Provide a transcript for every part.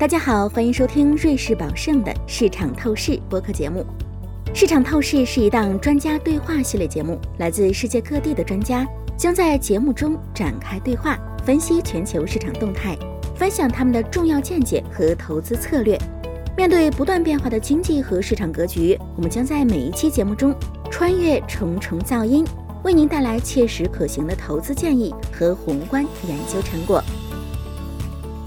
大家好，欢迎收听瑞士宝盛的市场透视播客节目。市场透视是一档专家对话系列节目，来自世界各地的专家将在节目中展开对话，分析全球市场动态，分享他们的重要见解和投资策略。面对不断变化的经济和市场格局，我们将在每一期节目中穿越重重噪音，为您带来切实可行的投资建议和宏观研究成果。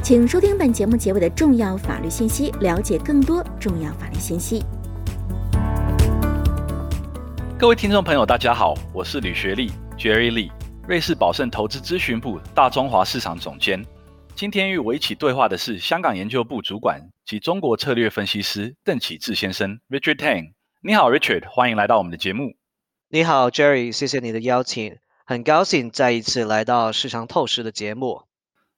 请收听本节目结尾的重要法律信息，了解更多重要法律信息。各位听众朋友，大家好，我是吕学利 （Jerry Lee），瑞士宝盛投资咨询部大中华市场总监。今天与我一起对话的是香港研究部主管及中国策略分析师邓启智先生 （Richard Tang）。你好，Richard，欢迎来到我们的节目。你好，Jerry，谢谢你的邀请，很高兴再一次来到市场透视的节目。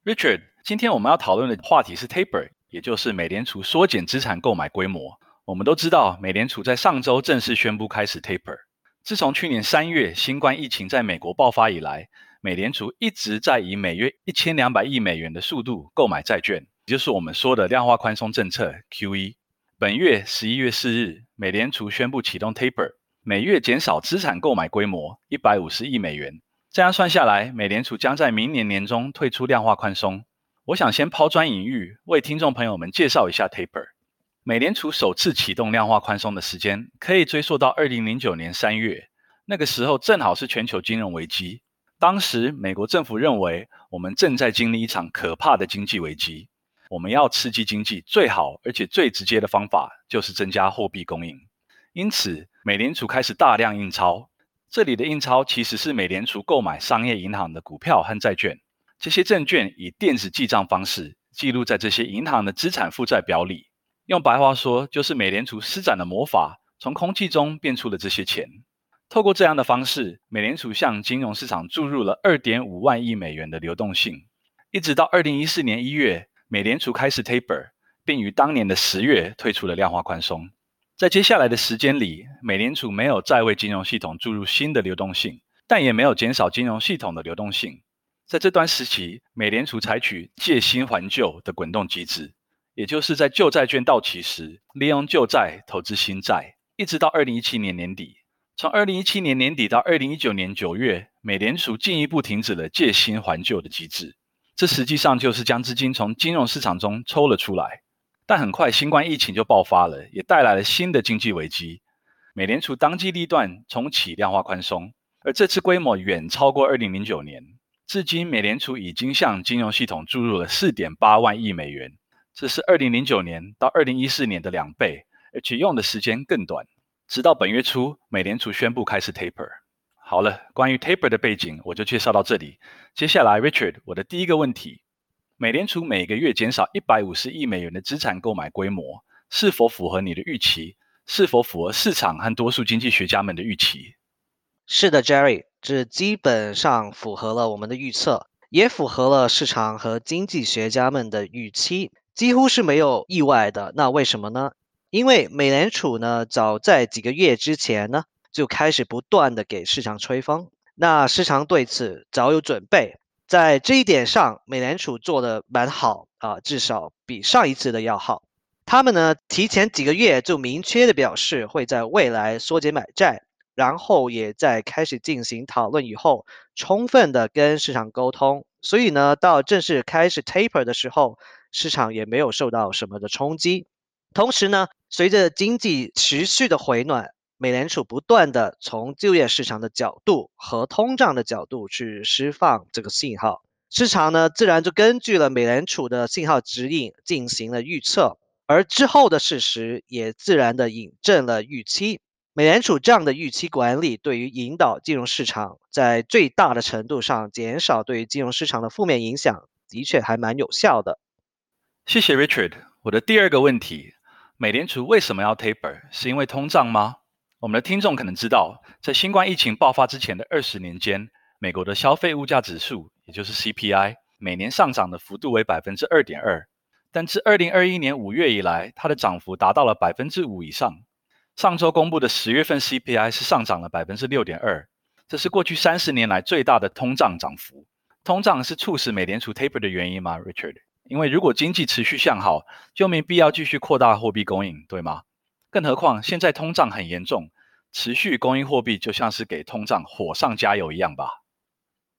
Richard。今天我们要讨论的话题是 taper，也就是美联储缩减资产购买规模。我们都知道，美联储在上周正式宣布开始 taper。自从去年三月新冠疫情在美国爆发以来，美联储一直在以每月一千两百亿美元的速度购买债券，也就是我们说的量化宽松政策 QE。本月十一月四日，美联储宣布启动 taper，每月减少资产购买规模一百五十亿美元。这样算下来，美联储将在明年年中退出量化宽松。我想先抛砖引玉，为听众朋友们介绍一下 taper。美联储首次启动量化宽松的时间可以追溯到二零零九年三月，那个时候正好是全球金融危机。当时美国政府认为我们正在经历一场可怕的经济危机，我们要刺激经济，最好而且最直接的方法就是增加货币供应。因此，美联储开始大量印钞。这里的印钞其实是美联储购买商业银行的股票和债券。这些证券以电子记账方式记录在这些银行的资产负债表里。用白话说，就是美联储施展的魔法，从空气中变出了这些钱。透过这样的方式，美联储向金融市场注入了二点五万亿美元的流动性。一直到二零一四年一月，美联储开始 taper，并于当年的十月退出了量化宽松。在接下来的时间里，美联储没有再为金融系统注入新的流动性，但也没有减少金融系统的流动性。在这段时期，美联储采取借新还旧的滚动机制，也就是在旧债券到期时，利用旧债投资新债，一直到二零一七年年底。从二零一七年年底到二零一九年九月，美联储进一步停止了借新还旧的机制。这实际上就是将资金从金融市场中抽了出来。但很快，新冠疫情就爆发了，也带来了新的经济危机。美联储当机立断重启量化宽松，而这次规模远超过二零零九年。至今，美联储已经向金融系统注入了四点八万亿美元，这是二零零九年到二零一四年的两倍，而且用的时间更短。直到本月初，美联储宣布开始 taper。好了，关于 taper 的背景，我就介绍到这里。接下来，Richard，我的第一个问题：美联储每个月减少一百五十亿美元的资产购买规模，是否符合你的预期？是否符合市场和多数经济学家们的预期？是的，Jerry。这基本上符合了我们的预测，也符合了市场和经济学家们的预期，几乎是没有意外的。那为什么呢？因为美联储呢，早在几个月之前呢，就开始不断的给市场吹风，那市场对此早有准备，在这一点上，美联储做的蛮好啊，至少比上一次的要好。他们呢，提前几个月就明确的表示会在未来缩减买债。然后也在开始进行讨论以后，充分的跟市场沟通，所以呢，到正式开始 taper 的时候，市场也没有受到什么的冲击。同时呢，随着经济持续的回暖，美联储不断的从就业市场的角度和通胀的角度去释放这个信号，市场呢自然就根据了美联储的信号指引进行了预测，而之后的事实也自然的引证了预期。美联储这样的预期管理，对于引导金融市场在最大的程度上减少对于金融市场的负面影响，的确还蛮有效的。谢谢 Richard。我的第二个问题：美联储为什么要 taper？是因为通胀吗？我们的听众可能知道，在新冠疫情爆发之前的二十年间，美国的消费物价指数，也就是 CPI，每年上涨的幅度为百分之二点二，但自二零二一年五月以来，它的涨幅达到了百分之五以上。上周公布的十月份 CPI 是上涨了百分之六点二，这是过去三十年来最大的通胀涨幅。通胀是促使美联储 taper 的原因吗？Richard？因为如果经济持续向好，就没必要继续扩大货币供应，对吗？更何况现在通胀很严重，持续供应货币就像是给通胀火上加油一样吧？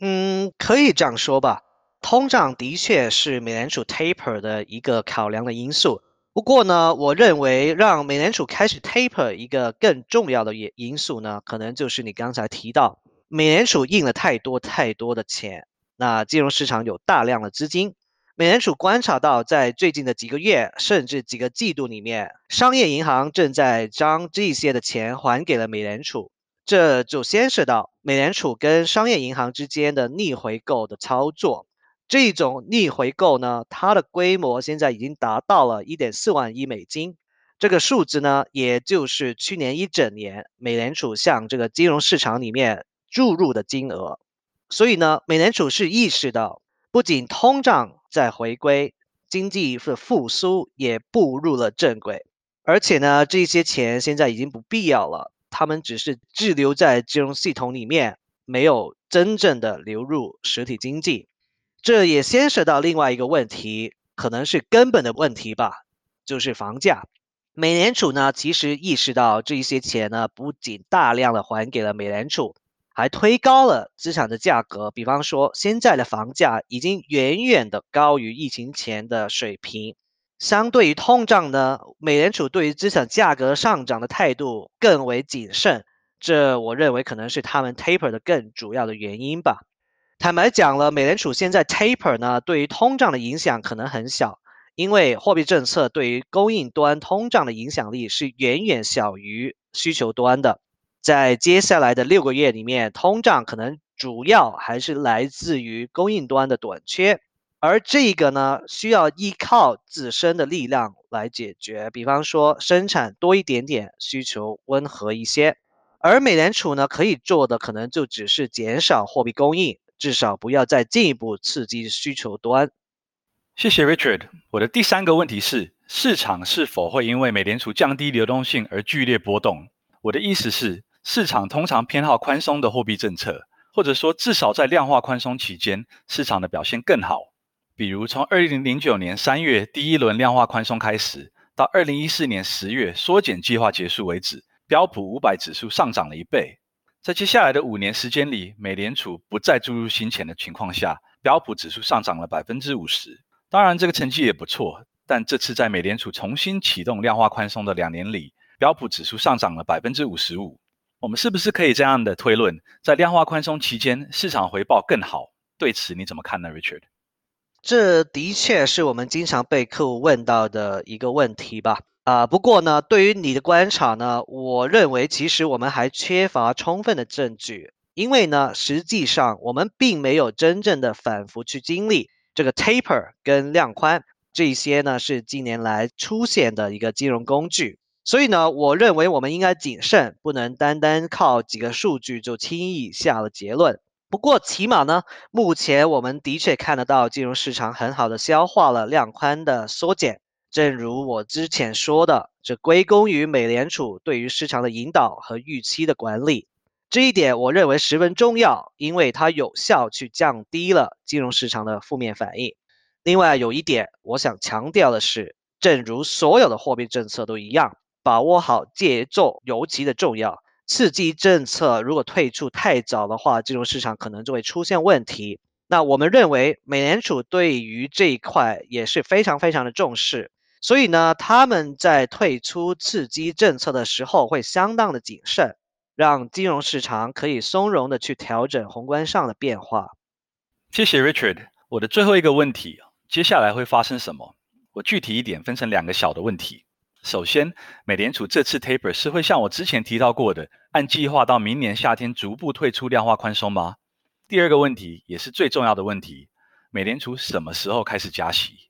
嗯，可以这样说吧。通胀的确是美联储 taper 的一个考量的因素。不过呢，我认为让美联储开始 taper 一个更重要的因因素呢，可能就是你刚才提到，美联储印了太多太多的钱，那金融市场有大量的资金。美联储观察到，在最近的几个月甚至几个季度里面，商业银行正在将这些的钱还给了美联储，这就牵涉到美联储跟商业银行之间的逆回购的操作。这种逆回购呢，它的规模现在已经达到了一点四万亿美金，这个数字呢，也就是去年一整年美联储向这个金融市场里面注入的金额。所以呢，美联储是意识到，不仅通胀。在回归经济的复苏也步入了正轨，而且呢，这些钱现在已经不必要了，他们只是滞留在金融系统里面，没有真正的流入实体经济。这也牵涉到另外一个问题，可能是根本的问题吧，就是房价。美联储呢，其实意识到这一些钱呢，不仅大量的还给了美联储。还推高了资产的价格，比方说现在的房价已经远远的高于疫情前的水平。相对于通胀呢，美联储对于资产价格上涨的态度更为谨慎，这我认为可能是他们 taper 的更主要的原因吧。坦白讲了，美联储现在 taper 呢，对于通胀的影响可能很小，因为货币政策对于供应端通胀的影响力是远远小于需求端的。在接下来的六个月里面，通胀可能主要还是来自于供应端的短缺，而这个呢，需要依靠自身的力量来解决。比方说，生产多一点点，需求温和一些。而美联储呢，可以做的可能就只是减少货币供应，至少不要再进一步刺激需求端。谢谢 Richard。我的第三个问题是，市场是否会因为美联储降低流动性而剧烈波动？我的意思是。市场通常偏好宽松的货币政策，或者说至少在量化宽松期间，市场的表现更好。比如从二零零九年三月第一轮量化宽松开始，到二零一四年十月缩减计划结束为止，标普五百指数上涨了一倍。在接下来的五年时间里，美联储不再注入新钱的情况下，标普指数上涨了百分之五十。当然，这个成绩也不错，但这次在美联储重新启动量化宽松的两年里，标普指数上涨了百分之五十五。我们是不是可以这样的推论，在量化宽松期间，市场回报更好？对此你怎么看呢，Richard？这的确是我们经常被客户问到的一个问题吧？啊，不过呢，对于你的观察呢，我认为其实我们还缺乏充分的证据，因为呢，实际上我们并没有真正的反复去经历这个 taper 跟量宽这些呢，是近年来出现的一个金融工具。所以呢，我认为我们应该谨慎，不能单单靠几个数据就轻易下了结论。不过，起码呢，目前我们的确看得到金融市场很好的消化了量宽的缩减。正如我之前说的，这归功于美联储对于市场的引导和预期的管理。这一点我认为十分重要，因为它有效去降低了金融市场的负面反应。另外，有一点我想强调的是，正如所有的货币政策都一样。把握好节奏尤其的重要。刺激政策如果退出太早的话，金融市场可能就会出现问题。那我们认为，美联储对于这一块也是非常非常的重视，所以呢，他们在退出刺激政策的时候会相当的谨慎，让金融市场可以松容的去调整宏观上的变化。谢谢 Richard。我的最后一个问题，接下来会发生什么？我具体一点分成两个小的问题。首先，美联储这次 taper 是会像我之前提到过的，按计划到明年夏天逐步退出量化宽松吗？第二个问题也是最重要的问题，美联储什么时候开始加息？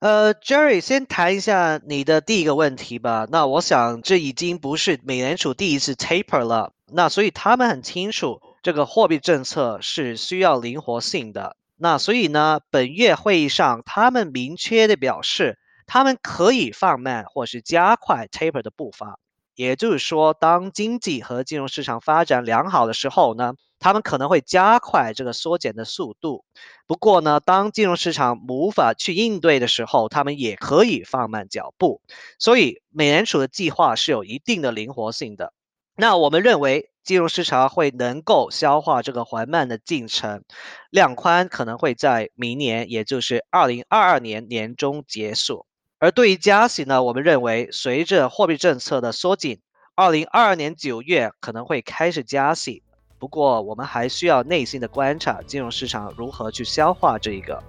呃，Jerry，先谈一下你的第一个问题吧。那我想这已经不是美联储第一次 taper 了，那所以他们很清楚这个货币政策是需要灵活性的。那所以呢，本月会议上他们明确的表示。他们可以放慢或是加快 taper 的步伐，也就是说，当经济和金融市场发展良好的时候呢，他们可能会加快这个缩减的速度。不过呢，当金融市场无法去应对的时候，他们也可以放慢脚步。所以，美联储的计划是有一定的灵活性的。那我们认为，金融市场会能够消化这个缓慢的进程，量宽可能会在明年，也就是二零二二年年中结束。而对于加息呢，我们认为随着货币政策的缩紧，二零二二年九月可能会开始加息。不过，我们还需要耐心的观察金融市场如何去消化这一个。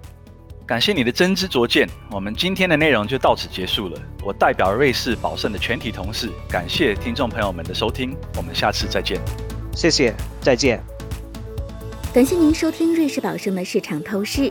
感谢你的真知灼见，我们今天的内容就到此结束了。我代表瑞士宝盛的全体同事，感谢听众朋友们的收听，我们下次再见。谢谢，再见。感谢您收听瑞士宝盛的市场透视。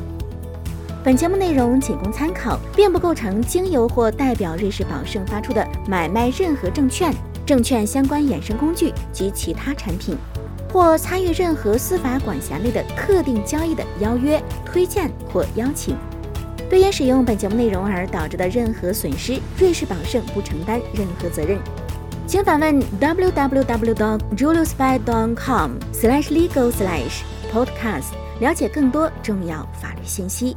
本节目内容仅供参考，并不构成经由或代表瑞士宝盛发出的买卖任何证券、证券相关衍生工具及其他产品，或参与任何司法管辖内的特定交易的邀约、推荐或邀请。对因使用本节目内容而导致的任何损失，瑞士宝盛不承担任何责任。请访问 www.juliusby.com/legal/podcast，了解更多重要法律信息。